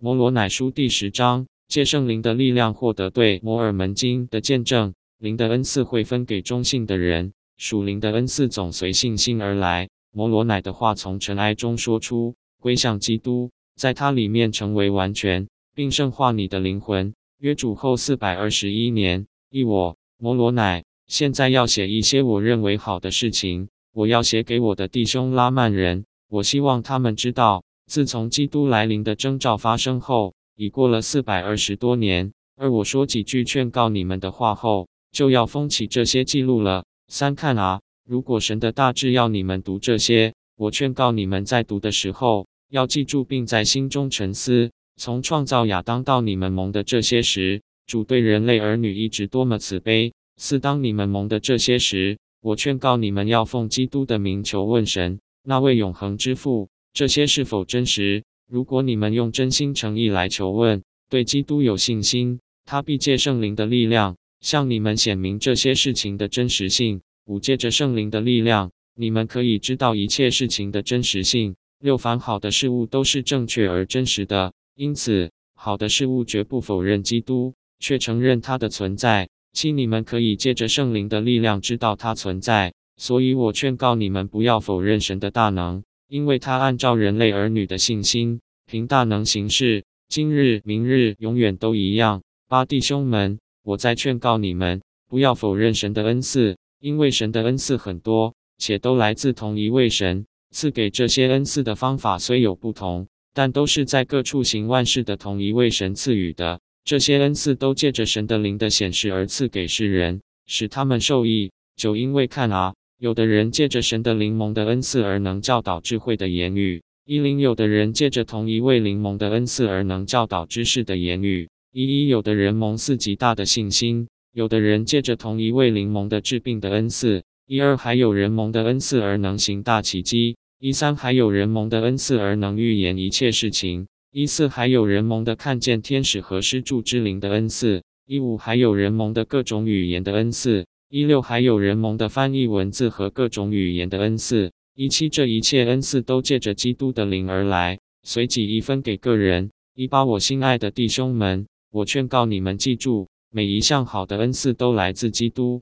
摩罗乃书第十章，借圣灵的力量获得对摩尔门经的见证。灵的恩赐会分给中性的人，属灵的恩赐总随信心而来。摩罗乃的话从尘埃中说出，归向基督，在他里面成为完全，并圣化你的灵魂。约主后四百二十一年，一我摩罗乃现在要写一些我认为好的事情，我要写给我的弟兄拉曼人。我希望他们知道，自从基督来临的征兆发生后，已过了四百二十多年。而我说几句劝告你们的话后，就要封起这些记录了。三看啊，如果神的大志要你们读这些，我劝告你们在读的时候要记住，并在心中沉思。从创造亚当到你们蒙的这些时，主对人类儿女一直多么慈悲。四当你们蒙的这些时，我劝告你们要奉基督的名求问神。那位永恒之父，这些是否真实？如果你们用真心诚意来求问，对基督有信心，他必借圣灵的力量向你们显明这些事情的真实性。五借着圣灵的力量，你们可以知道一切事情的真实性。六凡好的事物都是正确而真实的，因此好的事物绝不否认基督，却承认他的存在。七你们可以借着圣灵的力量知道他存在。所以我劝告你们不要否认神的大能，因为他按照人类儿女的信心，凭大能行事，今日、明日、永远都一样。八弟兄们，我在劝告你们，不要否认神的恩赐，因为神的恩赐很多，且都来自同一位神。赐给这些恩赐的方法虽有不同，但都是在各处行万事的同一位神赐予的。这些恩赐都借着神的灵的显示而赐给世人，使他们受益。就因为看啊。有的人借着神的灵蒙的恩赐而能教导智慧的言语，一零有的人借着同一位灵蒙的恩赐而能教导知识的言语，一一有的人蒙四极大的信心，有的人借着同一位灵蒙的治病的恩赐，一二还有人蒙的恩赐而能行大奇迹，一三还有人蒙的恩赐而能预言一切事情，一四还有人蒙的看见天使和施助之灵的恩赐，一五还有人蒙的各种语言的恩赐。一六还有人蒙的翻译文字和各种语言的恩赐。一七这一切恩赐都借着基督的灵而来，随即一分给个人。一八我心爱的弟兄们，我劝告你们记住，每一项好的恩赐都来自基督。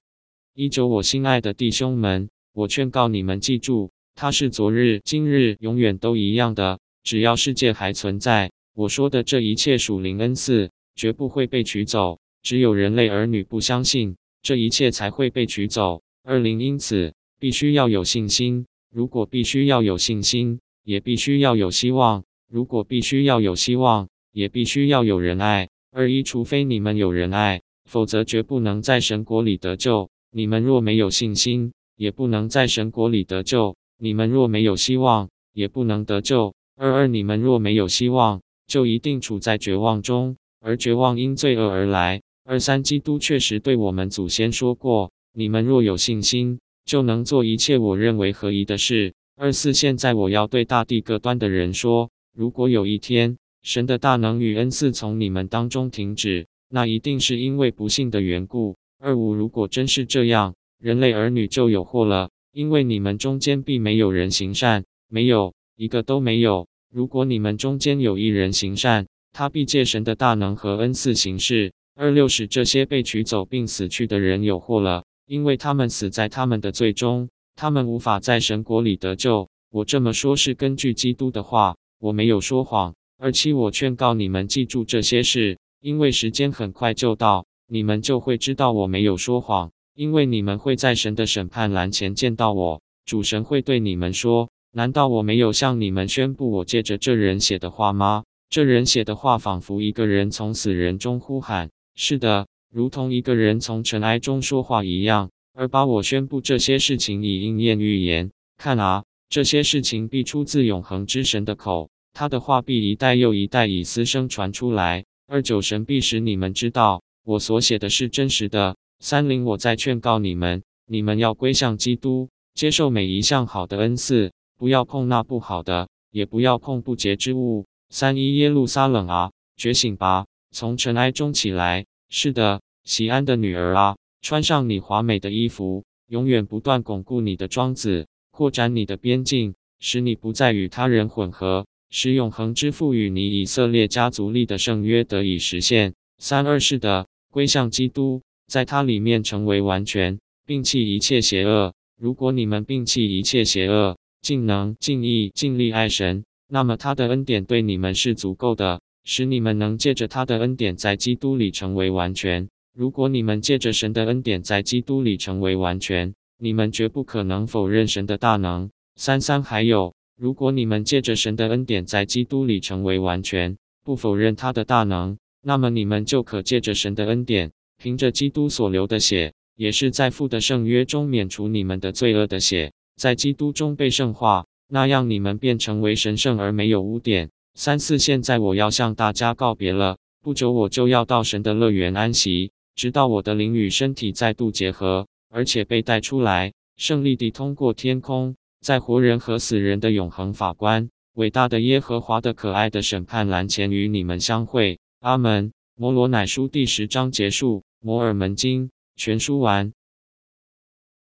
一九我心爱的弟兄们，我劝告你们记住，他是昨日、今日、永远都一样的。只要世界还存在，我说的这一切属灵恩赐绝不会被取走。只有人类儿女不相信。这一切才会被取走。二零，因此必须要有信心。如果必须要有信心，也必须要有希望。如果必须要有希望，也必须要有仁爱。二一，除非你们有仁爱，否则绝不能在神国里得救。你们若没有信心，也不能在神国里得救。你们若没有希望，也不能得救。二二，你们若没有希望，就一定处在绝望中，而绝望因罪恶而来。二三，基督确实对我们祖先说过：“你们若有信心，就能做一切我认为合宜的事。”二四，现在我要对大地各端的人说：如果有一天神的大能与恩赐从你们当中停止，那一定是因为不幸的缘故。二五，如果真是这样，人类儿女就有祸了，因为你们中间必没有人行善，没有一个都没有。如果你们中间有一人行善，他必借神的大能和恩赐行事。二六使这些被取走并死去的人有祸了，因为他们死在他们的罪中，他们无法在神国里得救。我这么说，是根据基督的话，我没有说谎。二七，我劝告你们记住这些事，因为时间很快就到，你们就会知道我没有说谎，因为你们会在神的审判栏前见到我。主神会对你们说：难道我没有向你们宣布我借着这人写的话吗？这人写的话，仿佛一个人从死人中呼喊。是的，如同一个人从尘埃中说话一样，而把我宣布这些事情以应验预言。看啊，这些事情必出自永恒之神的口，他的话必一代又一代以私声传出来。二九神必使你们知道，我所写的是真实的。三零我在劝告你们，你们要归向基督，接受每一项好的恩赐，不要碰那不好的，也不要碰不洁之物。三一耶路撒冷啊，觉醒吧！从尘埃中起来，是的，西安的女儿啊，穿上你华美的衣服，永远不断巩固你的庄子，扩展你的边境，使你不再与他人混合，使永恒之父与你以色列家族立的圣约得以实现。三二是的，归向基督，在他里面成为完全，摒弃一切邪恶。如果你们摒弃一切邪恶，尽能、尽意、尽力爱神，那么他的恩典对你们是足够的，使你们能借着他的恩典在基督里成为完全。如果你们借着神的恩典在基督里成为完全，你们绝不可能否认神的大能。三三还有，如果你们借着神的恩典在基督里成为完全，不否认他的大能。那么你们就可借着神的恩典，凭着基督所流的血，也是在父的圣约中免除你们的罪恶的血，在基督中被圣化，那样你们便成为神圣而没有污点。三四，现在我要向大家告别了，不久我就要到神的乐园安息，直到我的灵与身体再度结合，而且被带出来，胜利地通过天空，在活人和死人的永恒法官，伟大的耶和华的可爱的审判栏前与你们相会。阿门。摩罗乃书第十章结束。摩尔门经全书完。